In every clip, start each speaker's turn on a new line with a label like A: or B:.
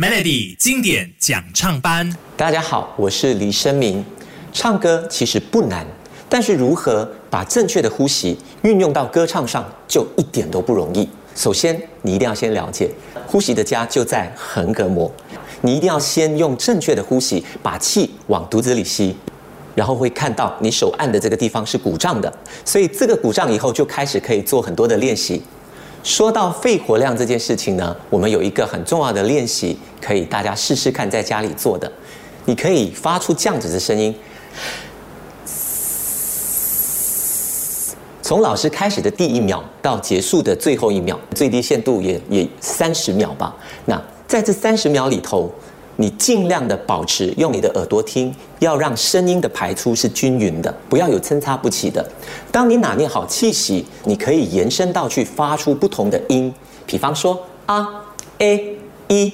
A: Melody 经典讲唱班，
B: 大家好，我是李生明。唱歌其实不难，但是如何把正确的呼吸运用到歌唱上，就一点都不容易。首先，你一定要先了解，呼吸的家就在横膈膜。你一定要先用正确的呼吸，把气往肚子里吸，然后会看到你手按的这个地方是鼓胀的，所以这个鼓胀以后就开始可以做很多的练习。说到肺活量这件事情呢，我们有一个很重要的练习，可以大家试试看在家里做的。你可以发出这样子的声音，从老师开始的第一秒到结束的最后一秒，最低限度也也三十秒吧。那在这三十秒里头，你尽量的保持用你的耳朵听，要让声音的排出是均匀的，不要有参差不齐的。当你拿捏好气息，你可以延伸到去发出不同的音，比方说啊、a、e、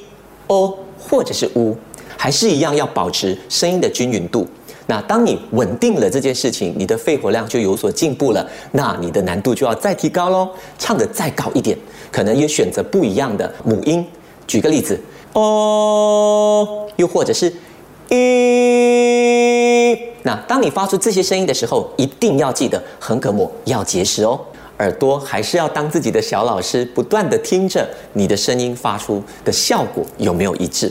B: o 或者是 u，还是一样要保持声音的均匀度。那当你稳定了这件事情，你的肺活量就有所进步了，那你的难度就要再提高喽，唱得再高一点，可能也选择不一样的母音。举个例子，哦，又或者是一。那当你发出这些声音的时候，一定要记得横膈膜要结实哦，耳朵还是要当自己的小老师，不断的听着你的声音发出的效果有没有一致。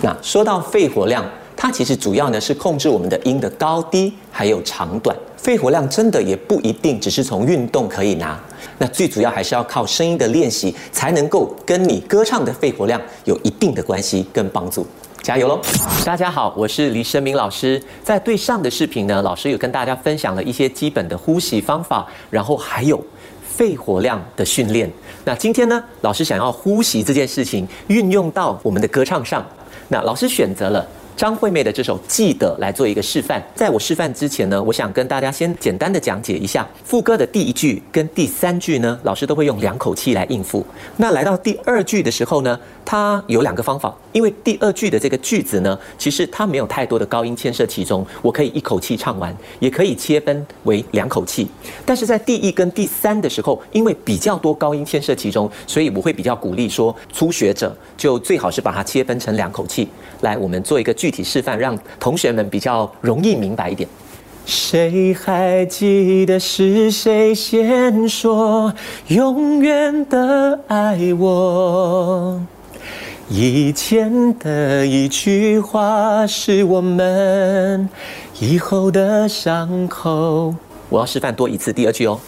B: 那说到肺活量，它其实主要呢是控制我们的音的高低还有长短。肺活量真的也不一定只是从运动可以拿，那最主要还是要靠声音的练习，才能够跟你歌唱的肺活量有一定的关系跟帮助。加油喽！大家好，我是李生明老师。在对上的视频呢，老师有跟大家分享了一些基本的呼吸方法，然后还有肺活量的训练。那今天呢，老师想要呼吸这件事情运用到我们的歌唱上，那老师选择了。张惠妹的这首《记得》来做一个示范。在我示范之前呢，我想跟大家先简单的讲解一下副歌的第一句跟第三句呢，老师都会用两口气来应付。那来到第二句的时候呢，它有两个方法，因为第二句的这个句子呢，其实它没有太多的高音牵涉其中，我可以一口气唱完，也可以切分为两口气。但是在第一跟第三的时候，因为比较多高音牵涉其中，所以我会比较鼓励说，初学者就最好是把它切分成两口气。来，我们做一个具体示范，让同学们比较容易明白一点。谁还记得是谁先说永远的爱我？以前的一句话是我们以后的伤口。我要示范多一次第二句哦。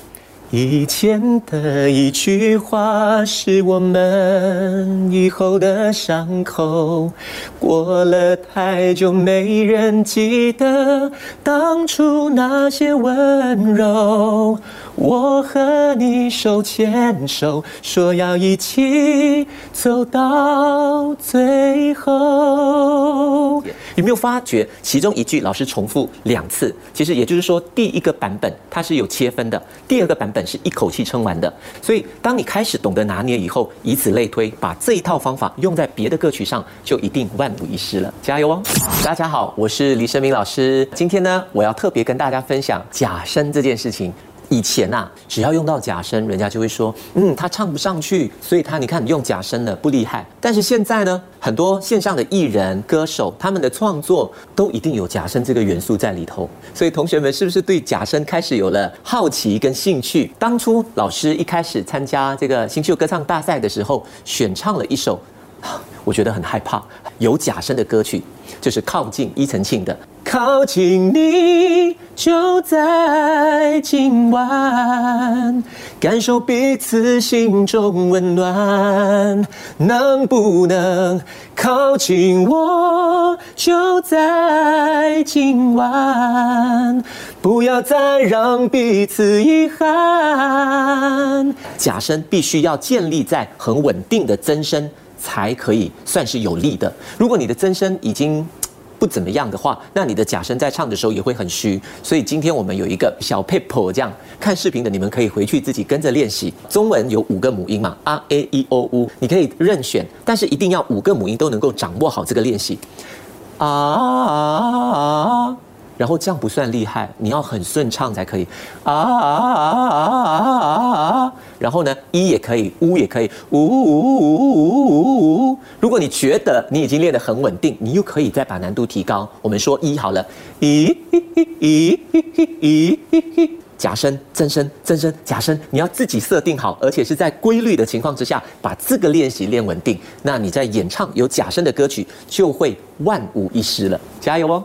B: 以前的一句话是我们以后的伤口，过了太久，没人记得当初那些温柔。我和你手牵手，说要一起走到最后。有没有发觉其中一句老师重复两次？其实也就是说，第一个版本它是有切分的，第二个版本本是一口气撑完的。所以，当你开始懂得拿捏以后，以此类推，把这一套方法用在别的歌曲上，就一定万无一失了。加油哦！大家好，我是李生明老师。今天呢，我要特别跟大家分享假声这件事情。以前呐，只要用到假声，人家就会说，嗯，他唱不上去，所以他你看用假声的不厉害。但是现在呢，很多线上的艺人、歌手，他们的创作都一定有假声这个元素在里头。所以同学们是不是对假声开始有了好奇跟兴趣？当初老师一开始参加这个新秀歌唱大赛的时候，选唱了一首，我觉得很害怕有假声的歌曲，就是《靠近》伊藤庆的。靠近你，就在今晚，感受彼此心中温暖。能不能靠近我，就在今晚，不要再让彼此遗憾。假声必须要建立在很稳定的增声，才可以算是有力的。如果你的增声已经 不怎么样的话，那你的假声在唱的时候也会很虚。所以今天我们有一个小 paper，这样看视频的你们可以回去自己跟着练习。中文有五个母音嘛，a a e o u，你可以任选，但是一定要五个母音都能够掌握好这个练习。啊然后这样不算厉害，你要很顺畅才可以啊啊啊啊啊啊！然后呢，一也可以，呜也可以，呜呜呜呜呜呜。如果你觉得你已经练得很稳定，你又可以再把难度提高。我们说一好了，咦咦咦咦，假声、真声、真声、假声，你要自己设定好，而且是在规律的情况之下，把这个练习练稳定，那你在演唱有假声的歌曲就会万无一失了。加油哦！